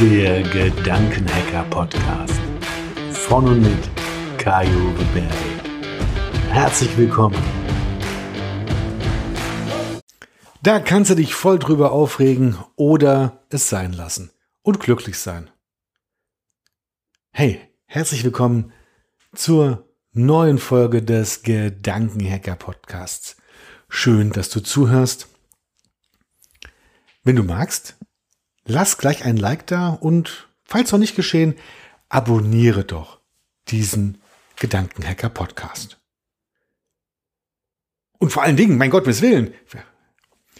Der Gedankenhacker Podcast von und mit Kajo Berry. Herzlich willkommen. Da kannst du dich voll drüber aufregen oder es sein lassen und glücklich sein. Hey, herzlich willkommen zur neuen Folge des Gedankenhacker Podcasts. Schön, dass du zuhörst. Wenn du magst, lass gleich ein Like da und, falls noch nicht geschehen, abonniere doch diesen Gedankenhacker Podcast. Und vor allen Dingen, mein Gott, miss Willen,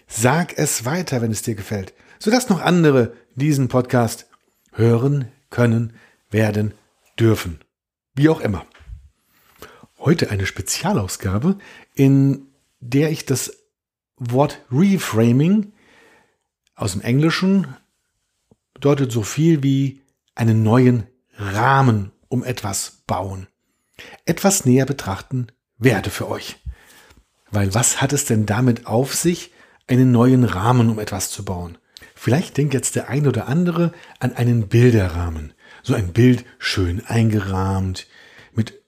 sag es weiter, wenn es dir gefällt, sodass noch andere diesen Podcast hören können, werden, dürfen. Wie auch immer. Heute eine Spezialausgabe, in der ich das Wort Reframing aus dem Englischen bedeutet so viel wie einen neuen Rahmen um etwas bauen. Etwas näher betrachten werde für euch. Weil was hat es denn damit auf sich, einen neuen Rahmen um etwas zu bauen? Vielleicht denkt jetzt der ein oder andere an einen Bilderrahmen. So ein Bild schön eingerahmt, mit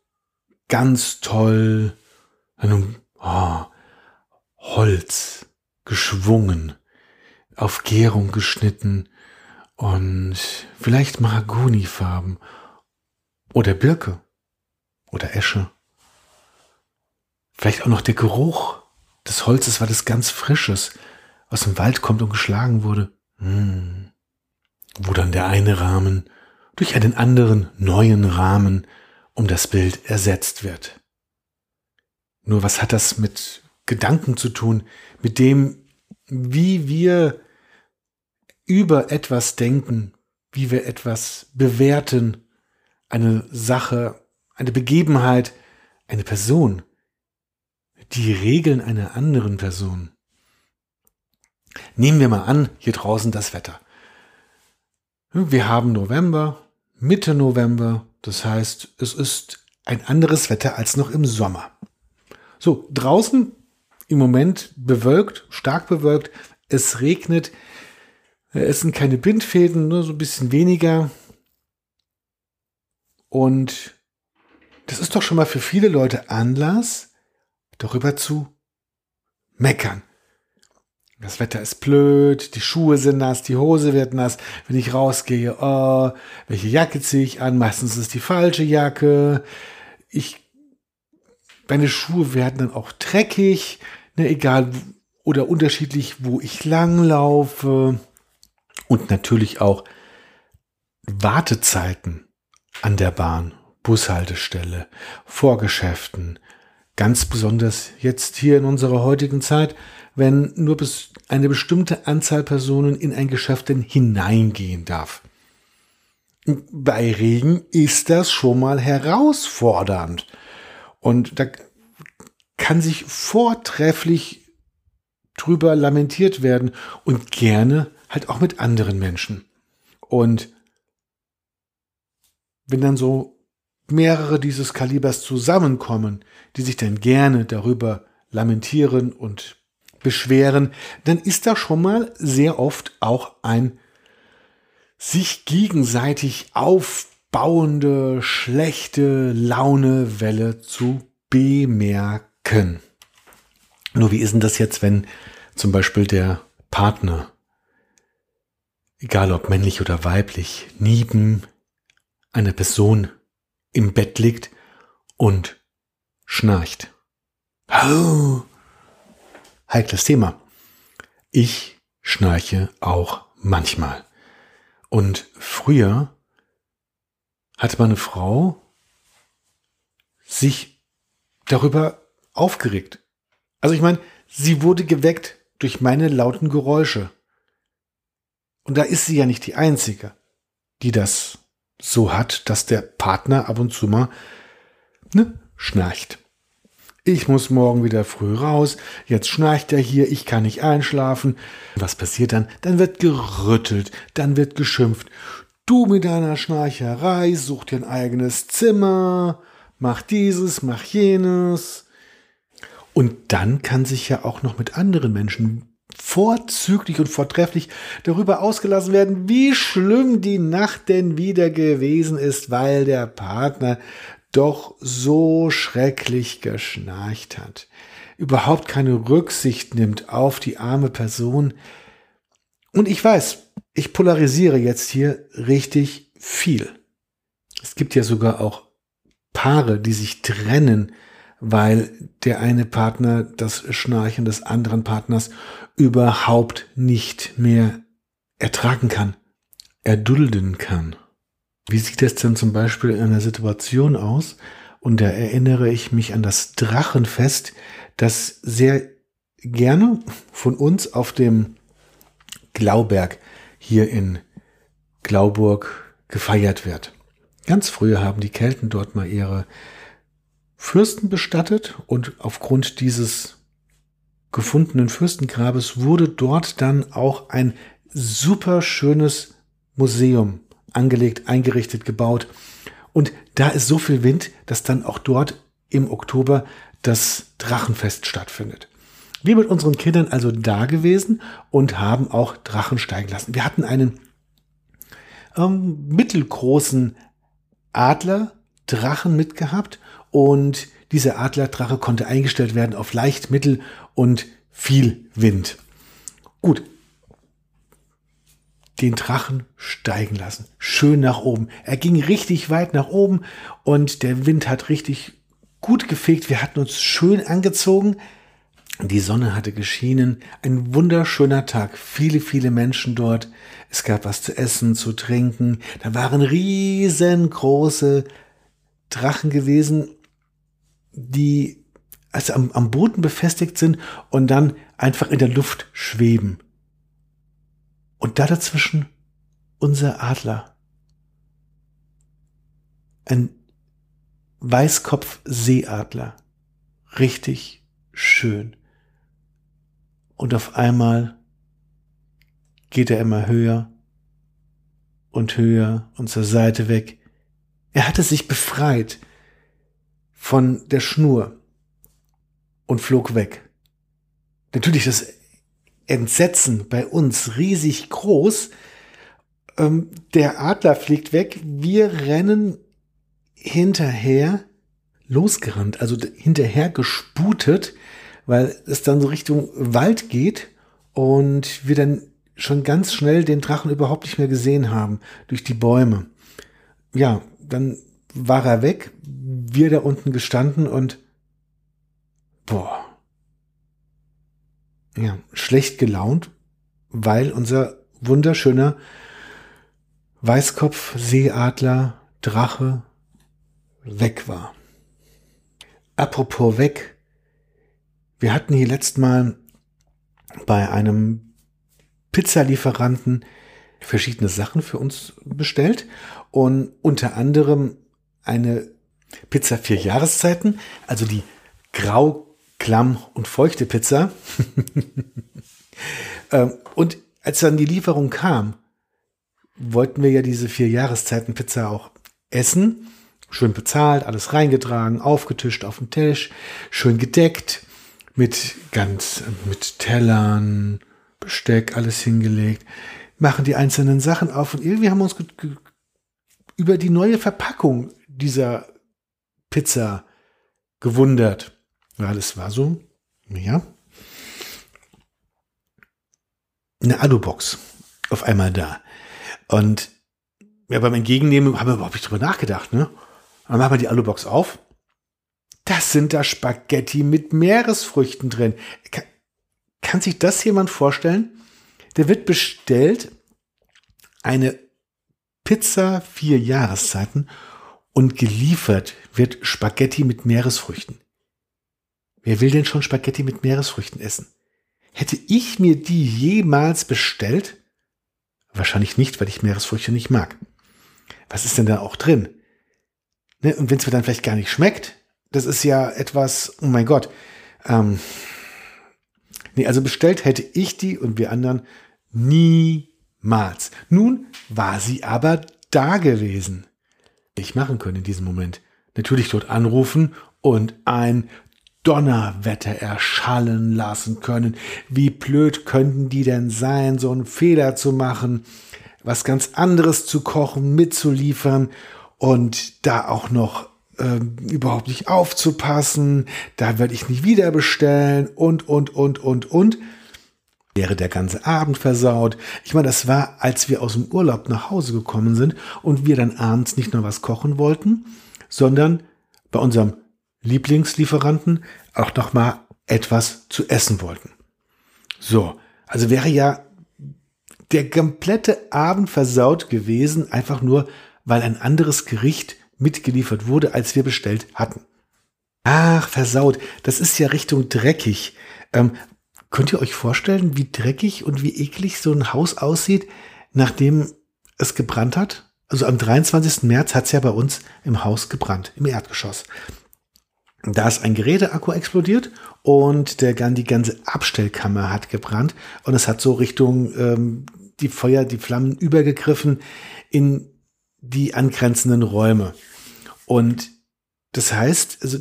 ganz toll einem oh, Holz geschwungen, auf Gärung geschnitten und vielleicht Mahagonifarben oder Birke oder Esche. Vielleicht auch noch der Geruch des Holzes, weil es ganz frisches aus dem Wald kommt und geschlagen wurde. Hm. Wo dann der eine Rahmen durch einen anderen neuen Rahmen um das Bild ersetzt wird. Nur was hat das mit Gedanken zu tun, mit dem, wie wir über etwas denken, wie wir etwas bewerten, eine Sache, eine Begebenheit, eine Person, die Regeln einer anderen Person. Nehmen wir mal an, hier draußen das Wetter. Wir haben November, Mitte November, das heißt, es ist ein anderes Wetter als noch im Sommer. So, draußen im Moment bewölkt, stark bewölkt, es regnet, es sind keine Bindfäden, nur so ein bisschen weniger. Und das ist doch schon mal für viele Leute Anlass, darüber zu meckern. Das Wetter ist blöd, die Schuhe sind nass, die Hose wird nass. Wenn ich rausgehe, oh, welche Jacke ziehe ich an? Meistens ist die falsche Jacke. Ich, meine Schuhe werden dann auch dreckig, ne, egal oder unterschiedlich, wo ich langlaufe. Und natürlich auch Wartezeiten an der Bahn, Bushaltestelle, Vorgeschäften. Ganz besonders jetzt hier in unserer heutigen Zeit, wenn nur bis eine bestimmte Anzahl Personen in ein Geschäft denn hineingehen darf. Bei Regen ist das schon mal herausfordernd. Und da kann sich vortrefflich drüber lamentiert werden und gerne halt auch mit anderen Menschen. Und wenn dann so mehrere dieses Kalibers zusammenkommen, die sich dann gerne darüber lamentieren und beschweren, dann ist da schon mal sehr oft auch ein sich gegenseitig aufbauende schlechte Launewelle zu bemerken. Nur wie ist denn das jetzt, wenn zum Beispiel der Partner egal ob männlich oder weiblich, neben einer Person im Bett liegt und schnarcht. Oh, heikles Thema. Ich schnarche auch manchmal. Und früher hat meine Frau sich darüber aufgeregt. Also ich meine, sie wurde geweckt durch meine lauten Geräusche. Und da ist sie ja nicht die Einzige, die das so hat, dass der Partner ab und zu mal ne, schnarcht. Ich muss morgen wieder früh raus, jetzt schnarcht er hier, ich kann nicht einschlafen. Was passiert dann? Dann wird gerüttelt, dann wird geschimpft. Du mit deiner Schnarcherei, such dir ein eigenes Zimmer, mach dieses, mach jenes. Und dann kann sich ja auch noch mit anderen Menschen vorzüglich und vortrefflich darüber ausgelassen werden, wie schlimm die Nacht denn wieder gewesen ist, weil der Partner doch so schrecklich geschnarcht hat, überhaupt keine Rücksicht nimmt auf die arme Person. Und ich weiß, ich polarisiere jetzt hier richtig viel. Es gibt ja sogar auch Paare, die sich trennen, weil der eine Partner das Schnarchen des anderen Partners überhaupt nicht mehr ertragen kann, erdulden kann. Wie sieht es denn zum Beispiel in einer Situation aus? Und da erinnere ich mich an das Drachenfest, das sehr gerne von uns auf dem Glauberg hier in Glauburg gefeiert wird. Ganz früher haben die Kelten dort mal ihre Fürsten bestattet und aufgrund dieses gefundenen Fürstengrabes wurde dort dann auch ein super schönes Museum angelegt, eingerichtet, gebaut. Und da ist so viel Wind, dass dann auch dort im Oktober das Drachenfest stattfindet. Wir mit unseren Kindern also da gewesen und haben auch Drachen steigen lassen. Wir hatten einen ähm, mittelgroßen Adler Drachen mitgehabt und dieser Adlerdrache konnte eingestellt werden auf leicht, mittel und viel Wind. Gut, den Drachen steigen lassen. Schön nach oben. Er ging richtig weit nach oben und der Wind hat richtig gut gefegt. Wir hatten uns schön angezogen. Die Sonne hatte geschienen. Ein wunderschöner Tag. Viele, viele Menschen dort. Es gab was zu essen, zu trinken. Da waren riesengroße Drachen gewesen, die also am, am Boden befestigt sind und dann einfach in der Luft schweben. Und da dazwischen unser Adler. Ein Weißkopf-Seeadler. Richtig schön. Und auf einmal geht er immer höher und höher und zur Seite weg. Er hatte sich befreit von der Schnur und flog weg. Natürlich das Entsetzen bei uns riesig groß. Ähm, der Adler fliegt weg. Wir rennen hinterher, losgerannt, also hinterher gesputet, weil es dann so Richtung Wald geht und wir dann schon ganz schnell den Drachen überhaupt nicht mehr gesehen haben durch die Bäume. Ja, dann war er weg, wir da unten gestanden und boah, ja, schlecht gelaunt, weil unser wunderschöner Weißkopf, Seeadler, Drache weg war. Apropos weg, wir hatten hier letztes Mal bei einem Pizzalieferanten verschiedene Sachen für uns bestellt und unter anderem eine Pizza vier Jahreszeiten, also die grau, klamm und feuchte Pizza. Ähm, und als dann die Lieferung kam, wollten wir ja diese vier Jahreszeiten Pizza auch essen. Schön bezahlt, alles reingetragen, aufgetischt auf den Tisch, schön gedeckt, mit ganz, mit Tellern, Besteck, alles hingelegt, machen die einzelnen Sachen auf und irgendwie haben wir uns über die neue Verpackung dieser Pizza gewundert, weil es war so, ja, eine Alubox auf einmal da. Und ja, beim Entgegennehmen haben wir überhaupt nicht drüber nachgedacht, ne? Dann machen wir die Alubox auf. Das sind da Spaghetti mit Meeresfrüchten drin. Kann, kann sich das jemand vorstellen? Der wird bestellt eine Pizza vier Jahreszeiten und geliefert wird Spaghetti mit Meeresfrüchten. Wer will denn schon Spaghetti mit Meeresfrüchten essen? Hätte ich mir die jemals bestellt? Wahrscheinlich nicht, weil ich Meeresfrüchte nicht mag. Was ist denn da auch drin? Ne? Und wenn es mir dann vielleicht gar nicht schmeckt, das ist ja etwas, oh mein Gott. Ähm, nee, also bestellt hätte ich die und wir anderen niemals. Nun war sie aber da gewesen ich machen können in diesem Moment. Natürlich dort anrufen und ein Donnerwetter erschallen lassen können. Wie blöd könnten die denn sein, so einen Fehler zu machen, was ganz anderes zu kochen, mitzuliefern und da auch noch ähm, überhaupt nicht aufzupassen, da werde ich nicht wieder bestellen und, und, und, und, und. Wäre der ganze Abend versaut. Ich meine, das war, als wir aus dem Urlaub nach Hause gekommen sind und wir dann abends nicht nur was kochen wollten, sondern bei unserem Lieblingslieferanten auch noch mal etwas zu essen wollten. So, also wäre ja der komplette Abend versaut gewesen, einfach nur, weil ein anderes Gericht mitgeliefert wurde, als wir bestellt hatten. Ach, versaut. Das ist ja Richtung dreckig. Ähm, könnt ihr euch vorstellen, wie dreckig und wie eklig so ein Haus aussieht, nachdem es gebrannt hat? Also am 23. März hat es ja bei uns im Haus gebrannt, im Erdgeschoss. Da ist ein Geräteakku explodiert und der, die ganze Abstellkammer hat gebrannt und es hat so Richtung ähm, die Feuer, die Flammen übergegriffen in die angrenzenden Räume. Und das heißt, also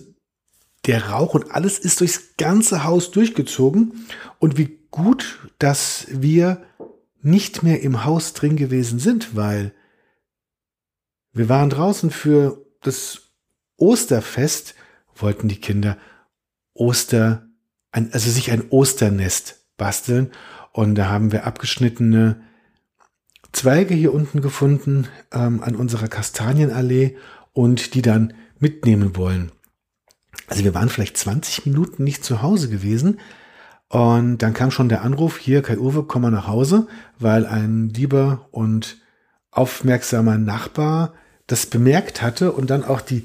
der Rauch und alles ist durchs ganze Haus durchgezogen. Und wie gut, dass wir nicht mehr im Haus drin gewesen sind, weil wir waren draußen für das Osterfest, wollten die Kinder Oster, also sich ein Osternest basteln. Und da haben wir abgeschnittene Zweige hier unten gefunden ähm, an unserer Kastanienallee und die dann mitnehmen wollen. Also wir waren vielleicht 20 Minuten nicht zu Hause gewesen und dann kam schon der Anruf, hier Kai Uwe, komm mal nach Hause, weil ein lieber und aufmerksamer Nachbar das bemerkt hatte und dann auch die,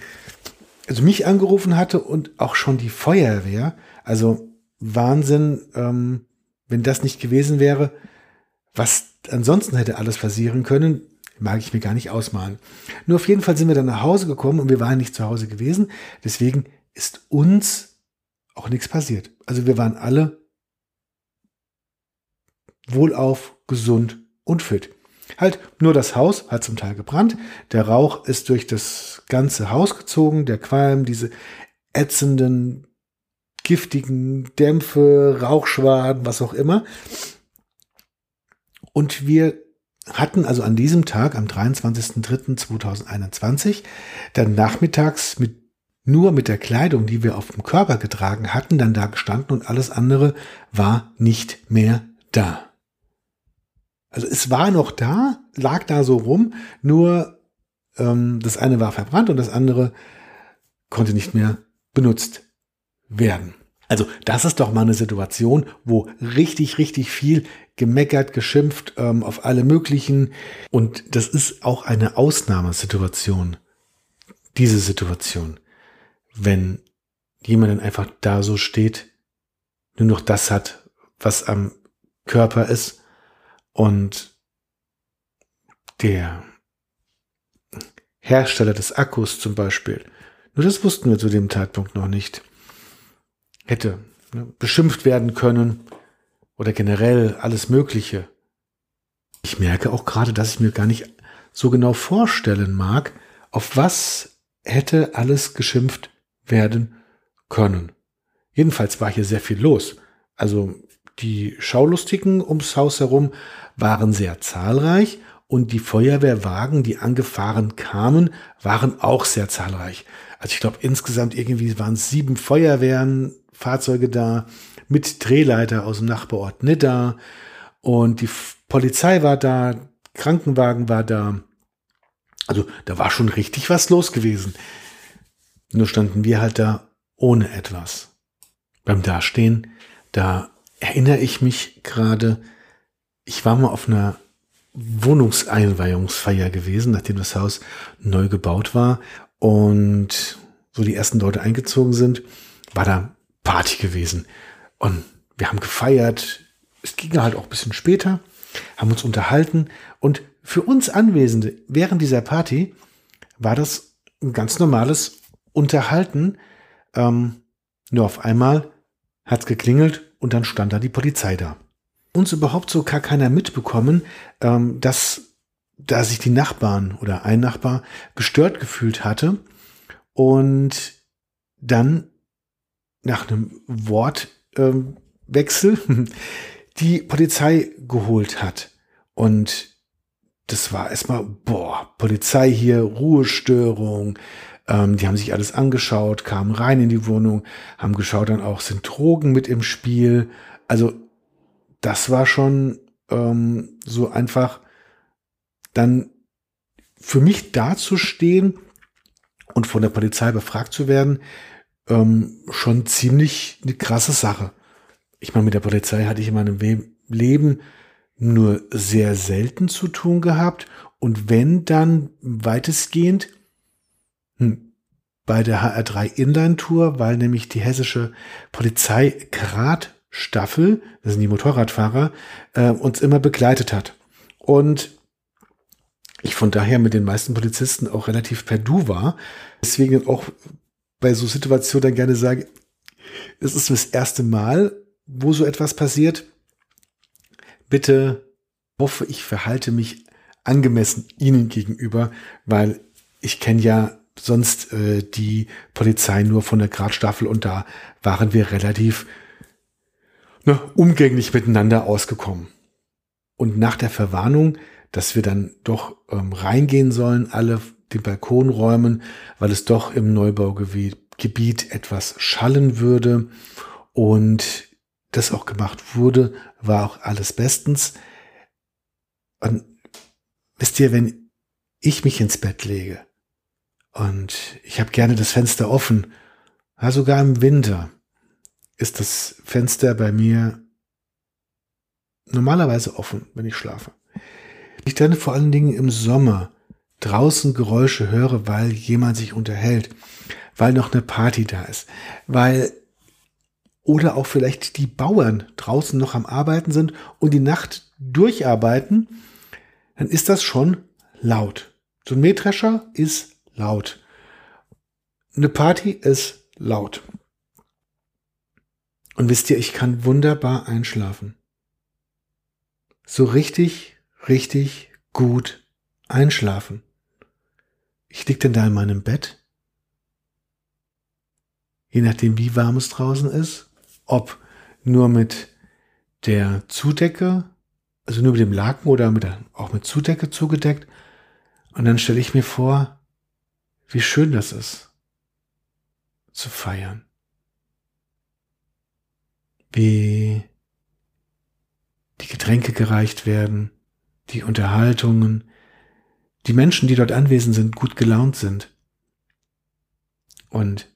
also mich angerufen hatte und auch schon die Feuerwehr. Also Wahnsinn, ähm, wenn das nicht gewesen wäre, was ansonsten hätte alles passieren können, mag ich mir gar nicht ausmalen. Nur auf jeden Fall sind wir dann nach Hause gekommen und wir waren nicht zu Hause gewesen. Deswegen ist uns auch nichts passiert. Also wir waren alle wohlauf, gesund und fit. Halt, nur das Haus hat zum Teil gebrannt. Der Rauch ist durch das ganze Haus gezogen. Der Qualm, diese ätzenden, giftigen Dämpfe, Rauchschwaden, was auch immer. Und wir hatten also an diesem Tag, am 23.03.2021, dann nachmittags mit nur mit der Kleidung, die wir auf dem Körper getragen hatten, dann da gestanden und alles andere war nicht mehr da. Also es war noch da, lag da so rum, nur ähm, das eine war verbrannt und das andere konnte nicht mehr benutzt werden. Also das ist doch mal eine Situation, wo richtig, richtig viel gemeckert, geschimpft ähm, auf alle möglichen. Und das ist auch eine Ausnahmesituation. Diese Situation. Wenn jemand dann einfach da so steht, nur noch das hat, was am Körper ist und der Hersteller des Akkus zum Beispiel, nur das wussten wir zu dem Zeitpunkt noch nicht, hätte ne, beschimpft werden können oder generell alles Mögliche. Ich merke auch gerade, dass ich mir gar nicht so genau vorstellen mag, auf was hätte alles geschimpft werden können. Jedenfalls war hier sehr viel los. Also die Schaulustigen ums Haus herum waren sehr zahlreich und die Feuerwehrwagen, die angefahren kamen, waren auch sehr zahlreich. Also ich glaube insgesamt irgendwie waren es sieben Feuerwehren, Fahrzeuge da, mit Drehleiter aus dem Nachbarort Nidda und die Polizei war da, Krankenwagen war da. Also da war schon richtig was los gewesen. Nur standen wir halt da ohne etwas. Beim Dastehen, da erinnere ich mich gerade, ich war mal auf einer Wohnungseinweihungsfeier gewesen, nachdem das Haus neu gebaut war und so die ersten Leute eingezogen sind, war da Party gewesen. Und wir haben gefeiert. Es ging halt auch ein bisschen später, haben uns unterhalten. Und für uns Anwesende während dieser Party war das ein ganz normales Unterhalten. Ähm, nur auf einmal hat es geklingelt und dann stand da die Polizei da. Uns überhaupt so gar keiner mitbekommen, ähm, dass da sich die Nachbarn oder ein Nachbar gestört gefühlt hatte und dann nach einem Wortwechsel ähm, die Polizei geholt hat. Und das war erstmal, boah, Polizei hier, Ruhestörung. Ähm, die haben sich alles angeschaut, kamen rein in die Wohnung, haben geschaut dann auch, sind Drogen mit im Spiel. Also das war schon ähm, so einfach dann für mich dazustehen und von der Polizei befragt zu werden, ähm, schon ziemlich eine krasse Sache. Ich meine, mit der Polizei hatte ich in meinem Leben nur sehr selten zu tun gehabt und wenn dann weitestgehend bei der HR3 Inline Tour, weil nämlich die hessische Polizei Gradstaffel, das sind die Motorradfahrer, äh, uns immer begleitet hat. Und ich von daher mit den meisten Polizisten auch relativ per Du war. Deswegen auch bei so Situationen dann gerne sage, es ist das erste Mal, wo so etwas passiert bitte hoffe, ich verhalte mich angemessen Ihnen gegenüber, weil ich kenne ja sonst äh, die Polizei nur von der Gradstaffel und da waren wir relativ ne, umgänglich miteinander ausgekommen. Und nach der Verwarnung, dass wir dann doch ähm, reingehen sollen, alle den Balkon räumen, weil es doch im Neubaugebiet etwas schallen würde und das auch gemacht wurde, war auch alles bestens. Und wisst ihr, wenn ich mich ins Bett lege und ich habe gerne das Fenster offen, ja, sogar im Winter ist das Fenster bei mir normalerweise offen, wenn ich schlafe. Ich dann vor allen Dingen im Sommer draußen Geräusche höre, weil jemand sich unterhält, weil noch eine Party da ist, weil oder auch vielleicht die Bauern draußen noch am Arbeiten sind und die Nacht durcharbeiten, dann ist das schon laut. So ein Mähdrescher ist laut. Eine Party ist laut. Und wisst ihr, ich kann wunderbar einschlafen. So richtig, richtig gut einschlafen. Ich lieg denn da in meinem Bett. Je nachdem, wie warm es draußen ist ob nur mit der Zudecke, also nur mit dem Laken oder mit auch mit Zudecke zugedeckt. Und dann stelle ich mir vor, wie schön das ist, zu feiern. Wie die Getränke gereicht werden, die Unterhaltungen, die Menschen, die dort anwesend sind, gut gelaunt sind. Und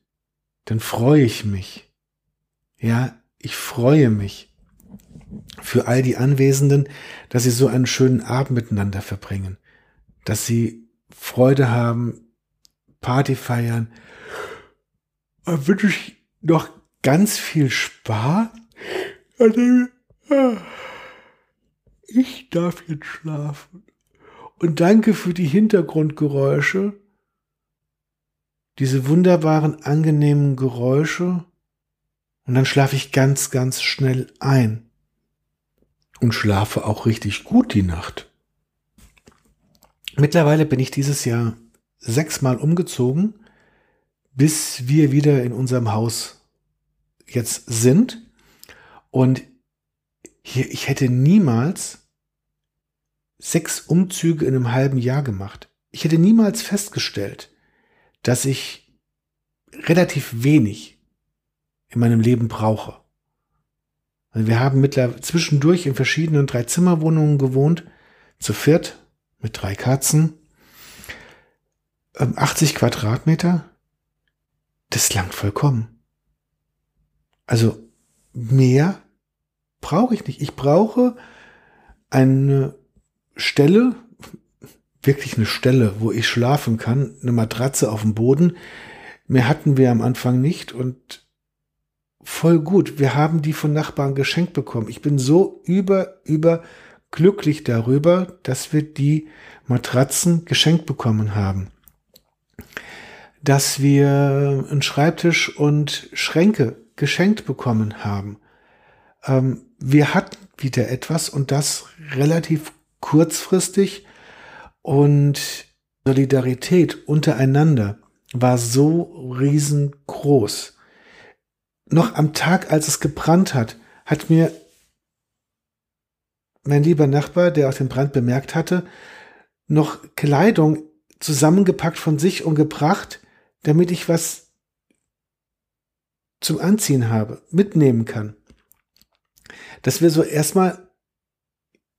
dann freue ich mich, ja, ich freue mich für all die Anwesenden, dass sie so einen schönen Abend miteinander verbringen, dass sie Freude haben, Party feiern. Da wünsche ich noch ganz viel Spaß. Ich darf jetzt schlafen. Und danke für die Hintergrundgeräusche, diese wunderbaren, angenehmen Geräusche und dann schlafe ich ganz, ganz schnell ein. Und schlafe auch richtig gut die Nacht. Mittlerweile bin ich dieses Jahr sechsmal umgezogen, bis wir wieder in unserem Haus jetzt sind. Und hier, ich hätte niemals sechs Umzüge in einem halben Jahr gemacht. Ich hätte niemals festgestellt, dass ich relativ wenig in meinem Leben brauche. Also wir haben mittlerweile zwischendurch in verschiedenen Drei-Zimmer-Wohnungen gewohnt, zu viert, mit drei Katzen, 80 ähm, Quadratmeter, das langt vollkommen. Also mehr brauche ich nicht. Ich brauche eine Stelle, wirklich eine Stelle, wo ich schlafen kann, eine Matratze auf dem Boden. Mehr hatten wir am Anfang nicht und voll gut. Wir haben die von Nachbarn geschenkt bekommen. Ich bin so über, über glücklich darüber, dass wir die Matratzen geschenkt bekommen haben. Dass wir einen Schreibtisch und Schränke geschenkt bekommen haben. Ähm, wir hatten wieder etwas und das relativ kurzfristig und Solidarität untereinander war so riesengroß noch am Tag, als es gebrannt hat, hat mir mein lieber Nachbar, der auch den Brand bemerkt hatte, noch Kleidung zusammengepackt von sich und gebracht, damit ich was zum Anziehen habe, mitnehmen kann. Dass wir so erstmal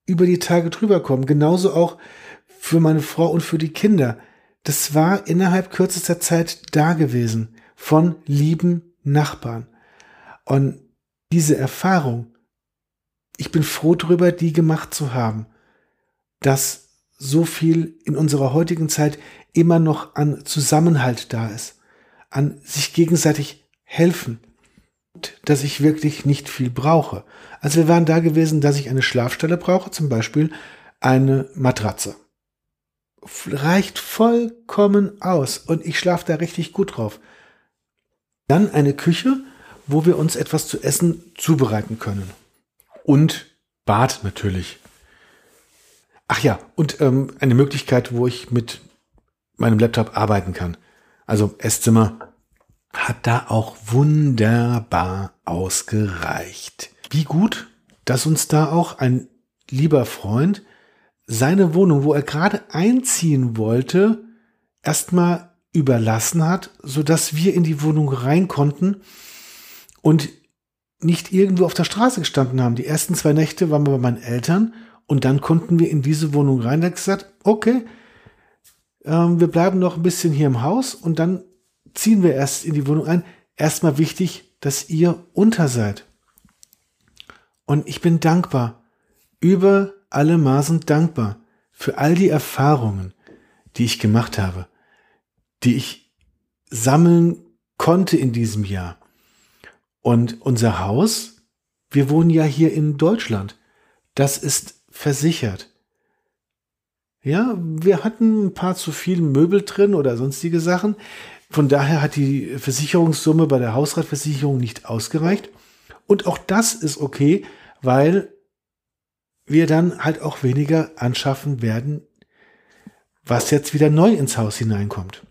über die Tage drüber kommen. Genauso auch für meine Frau und für die Kinder. Das war innerhalb kürzester Zeit da gewesen von lieben Nachbarn. Und diese Erfahrung, ich bin froh darüber, die gemacht zu haben, dass so viel in unserer heutigen Zeit immer noch an Zusammenhalt da ist, an sich gegenseitig helfen, dass ich wirklich nicht viel brauche. Also wir waren da gewesen, dass ich eine Schlafstelle brauche, zum Beispiel eine Matratze. Reicht vollkommen aus und ich schlafe da richtig gut drauf. Dann eine Küche, wo wir uns etwas zu essen zubereiten können. Und Bad natürlich. Ach ja, und ähm, eine Möglichkeit, wo ich mit meinem Laptop arbeiten kann. Also Esszimmer hat da auch wunderbar ausgereicht. Wie gut, dass uns da auch ein lieber Freund seine Wohnung, wo er gerade einziehen wollte, erstmal überlassen hat, so dass wir in die Wohnung rein konnten und nicht irgendwo auf der Straße gestanden haben. Die ersten zwei Nächte waren wir bei meinen Eltern und dann konnten wir in diese Wohnung rein. Hat gesagt, okay, ähm, wir bleiben noch ein bisschen hier im Haus und dann ziehen wir erst in die Wohnung ein. Erstmal wichtig, dass ihr unter seid. Und ich bin dankbar, über alle Maßen dankbar für all die Erfahrungen, die ich gemacht habe, die ich sammeln konnte in diesem Jahr. Und unser Haus, wir wohnen ja hier in Deutschland, das ist versichert. Ja, wir hatten ein paar zu viel Möbel drin oder sonstige Sachen. Von daher hat die Versicherungssumme bei der Hausratversicherung nicht ausgereicht. Und auch das ist okay, weil wir dann halt auch weniger anschaffen werden, was jetzt wieder neu ins Haus hineinkommt.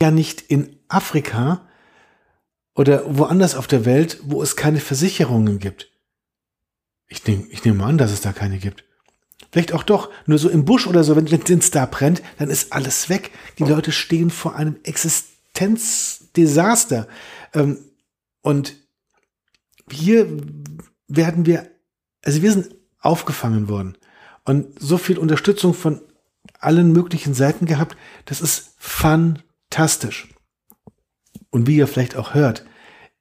Ja, nicht in Afrika oder woanders auf der Welt, wo es keine Versicherungen gibt. Ich nehme ich nehm an, dass es da keine gibt. Vielleicht auch doch, nur so im Busch oder so, wenn es da brennt, dann ist alles weg. Die Leute stehen vor einem Existenzdesaster. Ähm, und hier werden wir, also wir sind aufgefangen worden und so viel Unterstützung von allen möglichen Seiten gehabt, das ist fantastisch. Und wie ihr vielleicht auch hört,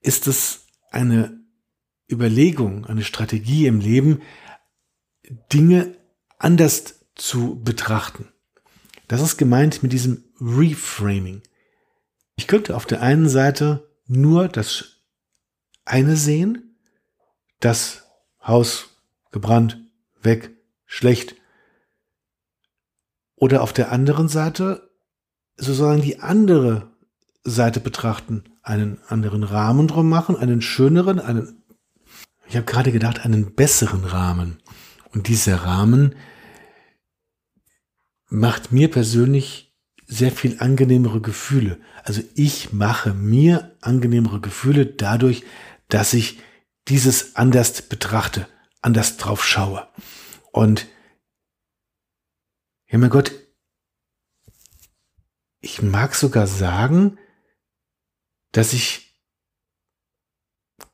ist es eine Überlegung, eine Strategie im Leben, Dinge anders zu betrachten. Das ist gemeint mit diesem Reframing. Ich könnte auf der einen Seite nur das eine sehen, das Haus gebrannt, weg, schlecht. Oder auf der anderen Seite sozusagen die andere Seite betrachten, einen anderen Rahmen drum machen, einen schöneren, einen, ich habe gerade gedacht, einen besseren Rahmen. Und dieser Rahmen macht mir persönlich sehr viel angenehmere Gefühle. Also ich mache mir angenehmere Gefühle dadurch, dass ich dieses anders betrachte, anders drauf schaue. Und ja, mein Gott, ich mag sogar sagen, dass ich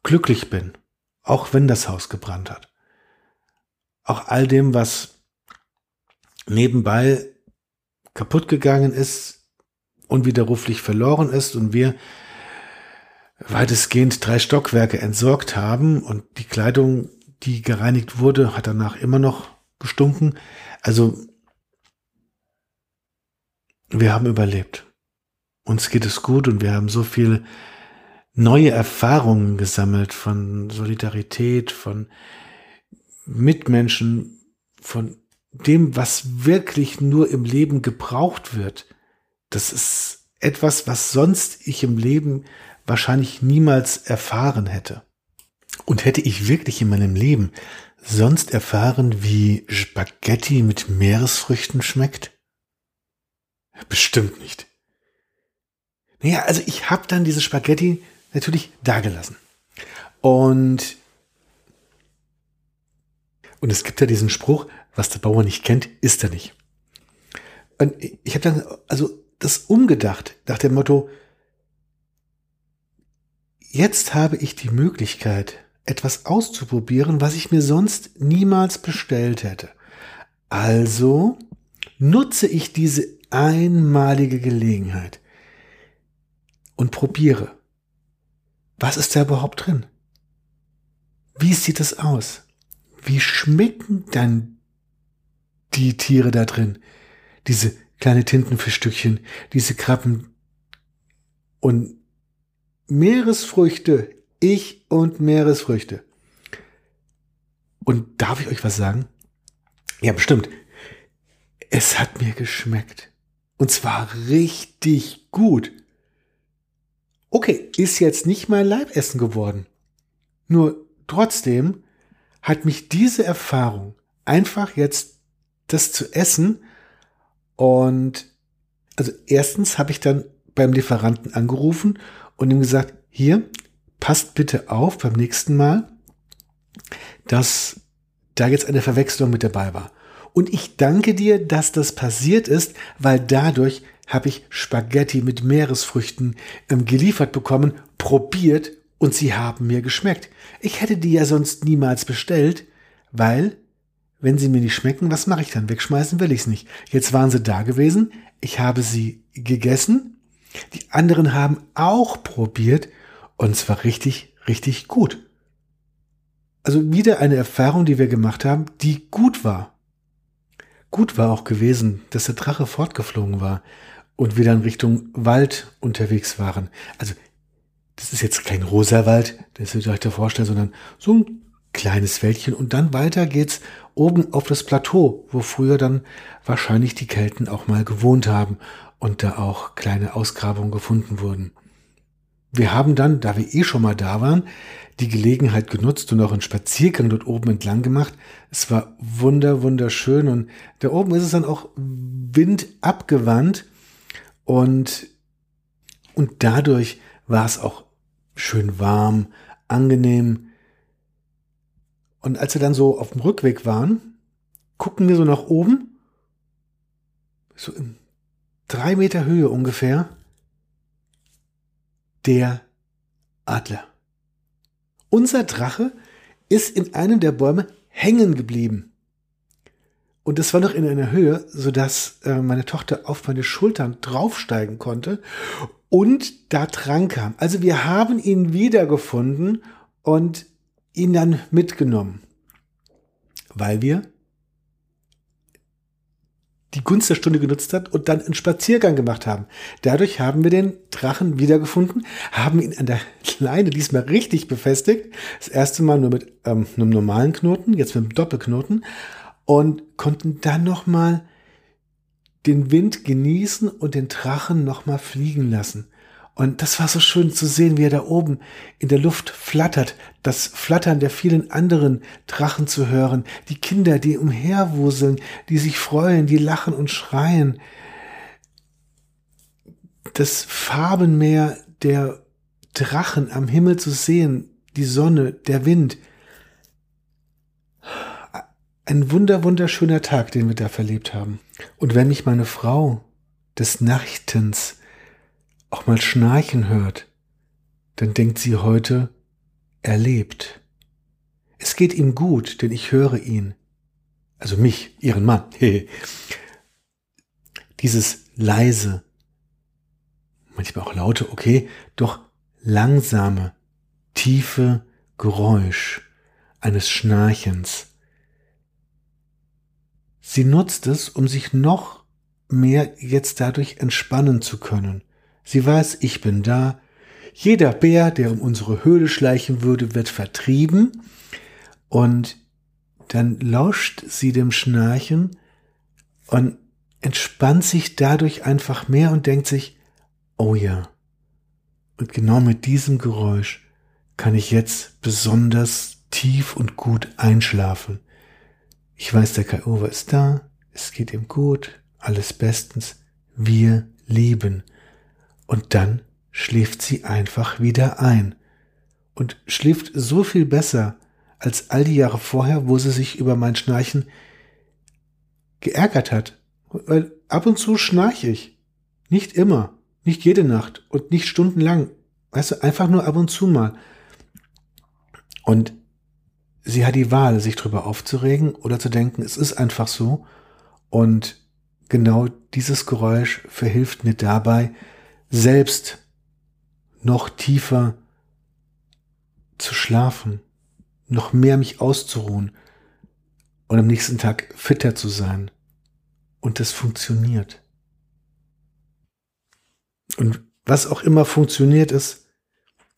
glücklich bin, auch wenn das Haus gebrannt hat. Auch all dem, was nebenbei kaputt gegangen ist, unwiderruflich verloren ist und wir weitestgehend drei Stockwerke entsorgt haben und die Kleidung, die gereinigt wurde, hat danach immer noch gestunken. Also wir haben überlebt. Uns geht es gut und wir haben so viel neue Erfahrungen gesammelt von Solidarität, von Mitmenschen, von dem, was wirklich nur im Leben gebraucht wird. Das ist etwas, was sonst ich im Leben wahrscheinlich niemals erfahren hätte. Und hätte ich wirklich in meinem Leben sonst erfahren, wie Spaghetti mit Meeresfrüchten schmeckt? Bestimmt nicht. Naja, also ich habe dann diese Spaghetti natürlich dagelassen. Und, und es gibt ja diesen Spruch, was der Bauer nicht kennt, ist er nicht. Und ich habe dann also das umgedacht nach dem Motto, jetzt habe ich die Möglichkeit, etwas auszuprobieren, was ich mir sonst niemals bestellt hätte. Also nutze ich diese einmalige Gelegenheit und probiere. Was ist da überhaupt drin? Wie sieht es aus? Wie schmecken dann die Tiere da drin? Diese kleine Tintenfischstückchen, diese Krabben und Meeresfrüchte. Ich und Meeresfrüchte. Und darf ich euch was sagen? Ja, bestimmt. Es hat mir geschmeckt. Und zwar richtig gut. Okay, ist jetzt nicht mein Leibessen geworden. Nur trotzdem hat mich diese Erfahrung einfach jetzt das zu essen und also erstens habe ich dann beim Lieferanten angerufen und ihm gesagt, hier, passt bitte auf beim nächsten Mal, dass da jetzt eine Verwechslung mit dabei war. Und ich danke dir, dass das passiert ist, weil dadurch habe ich Spaghetti mit Meeresfrüchten ähm, geliefert bekommen, probiert und sie haben mir geschmeckt. Ich hätte die ja sonst niemals bestellt, weil, wenn sie mir nicht schmecken, was mache ich dann? Wegschmeißen will ich es nicht. Jetzt waren sie da gewesen, ich habe sie gegessen, die anderen haben auch probiert und zwar richtig, richtig gut. Also wieder eine Erfahrung, die wir gemacht haben, die gut war. Gut war auch gewesen, dass der Drache fortgeflogen war und wir dann Richtung Wald unterwegs waren. Also, das ist jetzt kein rosa Wald, das ihr euch da vorstellen, sondern so ein kleines Wäldchen und dann weiter geht's oben auf das Plateau, wo früher dann wahrscheinlich die Kelten auch mal gewohnt haben und da auch kleine Ausgrabungen gefunden wurden. Wir haben dann, da wir eh schon mal da waren, die Gelegenheit genutzt und auch einen Spaziergang dort oben entlang gemacht. Es war wunder, wunderschön und da oben ist es dann auch windabgewandt und, und dadurch war es auch schön warm, angenehm. Und als wir dann so auf dem Rückweg waren, gucken wir so nach oben, so in drei Meter Höhe ungefähr, der Adler. Unser Drache ist in einem der Bäume hängen geblieben. Und es war noch in einer Höhe, sodass äh, meine Tochter auf meine Schultern draufsteigen konnte und da dran kam. Also wir haben ihn wiedergefunden und ihn dann mitgenommen, weil wir die Gunst der Stunde genutzt hat und dann einen Spaziergang gemacht haben. Dadurch haben wir den Drachen wiedergefunden, haben ihn an der Leine diesmal richtig befestigt. Das erste Mal nur mit ähm, einem normalen Knoten, jetzt mit einem Doppelknoten und konnten dann nochmal den Wind genießen und den Drachen nochmal fliegen lassen. Und das war so schön zu sehen, wie er da oben in der Luft flattert, das Flattern der vielen anderen Drachen zu hören, die Kinder, die umherwuseln, die sich freuen, die lachen und schreien, das Farbenmeer der Drachen am Himmel zu sehen, die Sonne, der Wind. Ein wunder, wunderschöner Tag, den wir da verlebt haben. Und wenn mich meine Frau des Nachtens auch mal schnarchen hört, dann denkt sie heute, er lebt. Es geht ihm gut, denn ich höre ihn. Also mich, ihren Mann. Dieses leise, manchmal auch laute, okay, doch langsame, tiefe Geräusch eines Schnarchens. Sie nutzt es, um sich noch mehr jetzt dadurch entspannen zu können. Sie weiß, ich bin da. Jeder Bär, der um unsere Höhle schleichen würde, wird vertrieben. Und dann lauscht sie dem Schnarchen und entspannt sich dadurch einfach mehr und denkt sich, oh ja. Und genau mit diesem Geräusch kann ich jetzt besonders tief und gut einschlafen. Ich weiß, der Kai Uwe ist da, es geht ihm gut, alles bestens. Wir lieben. Und dann schläft sie einfach wieder ein und schläft so viel besser als all die Jahre vorher, wo sie sich über mein Schnarchen geärgert hat. Weil ab und zu schnarche ich. Nicht immer, nicht jede Nacht und nicht stundenlang. Weißt du, einfach nur ab und zu mal. Und sie hat die Wahl, sich drüber aufzuregen oder zu denken, es ist einfach so. Und genau dieses Geräusch verhilft mir dabei, selbst noch tiefer zu schlafen, noch mehr mich auszuruhen und am nächsten Tag fitter zu sein. Und das funktioniert. Und was auch immer funktioniert ist,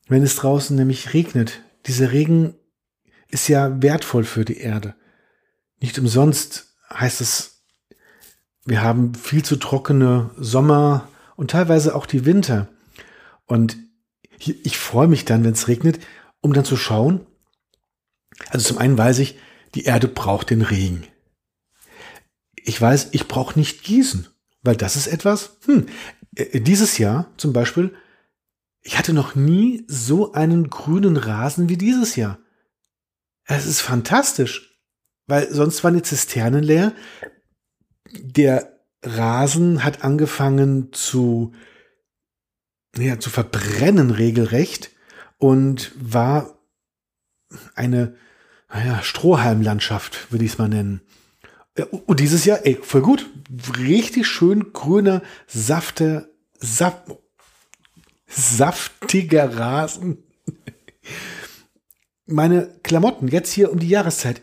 wenn es draußen nämlich regnet. Dieser Regen ist ja wertvoll für die Erde. Nicht umsonst heißt es, wir haben viel zu trockene Sommer und teilweise auch die Winter. Und ich freue mich dann, wenn es regnet, um dann zu schauen. Also zum einen weiß ich, die Erde braucht den Regen. Ich weiß, ich brauche nicht gießen, weil das ist etwas, hm, äh, dieses Jahr zum Beispiel, ich hatte noch nie so einen grünen Rasen wie dieses Jahr. Es ist fantastisch, weil sonst waren die Zisternen leer. Der Rasen hat angefangen zu, ja, zu verbrennen regelrecht und war eine naja, Strohhalmlandschaft, würde ich es mal nennen. Und dieses Jahr, ey, voll gut. Richtig schön grüner, safter, saft, saftiger Rasen. Meine Klamotten, jetzt hier um die Jahreszeit.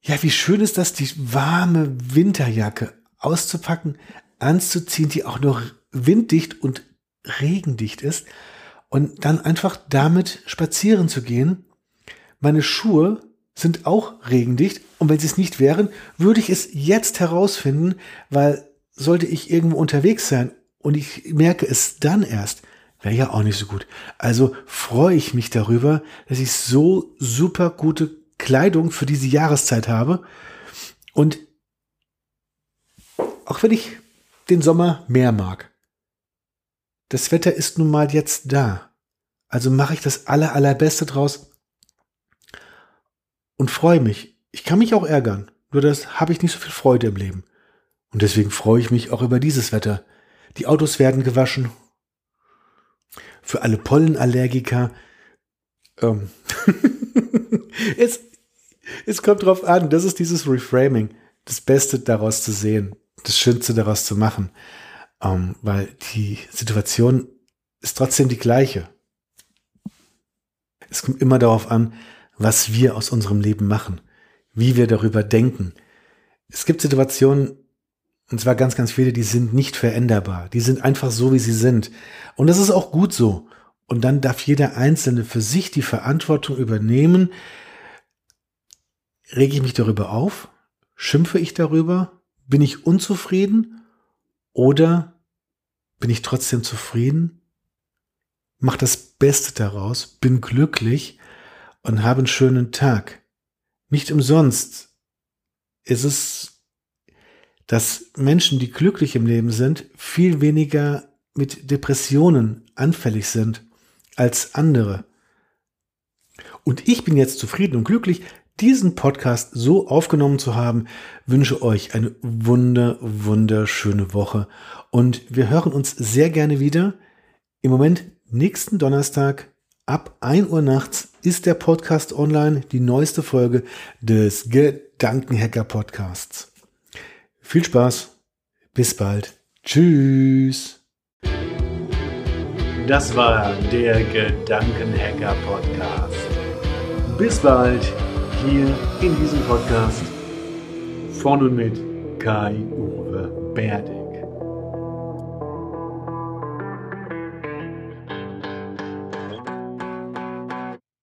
Ja, wie schön ist das, die warme Winterjacke auszupacken, anzuziehen, die auch noch winddicht und regendicht ist und dann einfach damit spazieren zu gehen. Meine Schuhe sind auch regendicht und wenn sie es nicht wären, würde ich es jetzt herausfinden, weil sollte ich irgendwo unterwegs sein und ich merke es dann erst, wäre ja auch nicht so gut. Also freue ich mich darüber, dass ich so super gute Kleidung für diese Jahreszeit habe und auch wenn ich den Sommer mehr mag. Das Wetter ist nun mal jetzt da. Also mache ich das aller, allerbeste draus und freue mich. Ich kann mich auch ärgern, nur das habe ich nicht so viel Freude im Leben. Und deswegen freue ich mich auch über dieses Wetter. Die Autos werden gewaschen. Für alle Pollenallergiker. Ähm es, es kommt drauf an, das ist dieses Reframing. Das Beste daraus zu sehen, das Schönste daraus zu machen. Ähm, weil die Situation ist trotzdem die gleiche. Es kommt immer darauf an, was wir aus unserem Leben machen, wie wir darüber denken. Es gibt Situationen, und zwar ganz, ganz viele, die sind nicht veränderbar. Die sind einfach so, wie sie sind. Und das ist auch gut so. Und dann darf jeder Einzelne für sich die Verantwortung übernehmen. Rege ich mich darüber auf? Schimpfe ich darüber? Bin ich unzufrieden? Oder bin ich trotzdem zufrieden? Mach das Beste daraus, bin glücklich und habe einen schönen Tag. Nicht umsonst ist es, dass Menschen, die glücklich im Leben sind, viel weniger mit Depressionen anfällig sind als andere. Und ich bin jetzt zufrieden und glücklich, diesen Podcast so aufgenommen zu haben, wünsche euch eine wunder, wunderschöne Woche. Und wir hören uns sehr gerne wieder. Im Moment nächsten Donnerstag Ab 1 Uhr nachts ist der Podcast online, die neueste Folge des Gedankenhacker Podcasts. Viel Spaß, bis bald, tschüss. Das war der Gedankenhacker Podcast. Bis bald hier in diesem Podcast von und mit Kai-Uwe Berde.